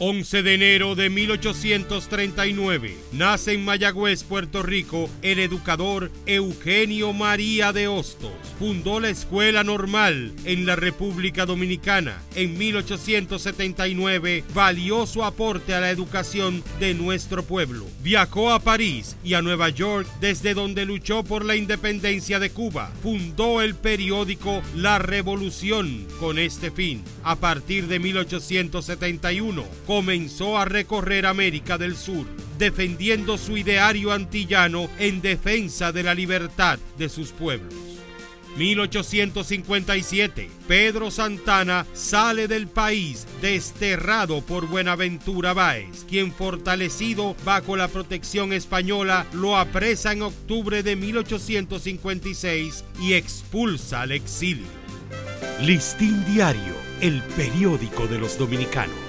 11 de enero de 1839. Nace en Mayagüez, Puerto Rico, el educador Eugenio María de Hostos. Fundó la Escuela Normal en la República Dominicana. En 1879 valió su aporte a la educación de nuestro pueblo. Viajó a París y a Nueva York, desde donde luchó por la independencia de Cuba. Fundó el periódico La Revolución con este fin. A partir de 1871, comenzó a recorrer América del Sur, defendiendo su ideario antillano en defensa de la libertad de sus pueblos. 1857, Pedro Santana sale del país desterrado por Buenaventura Báez, quien fortalecido bajo la protección española lo apresa en octubre de 1856 y expulsa al exilio. Listín Diario, el periódico de los dominicanos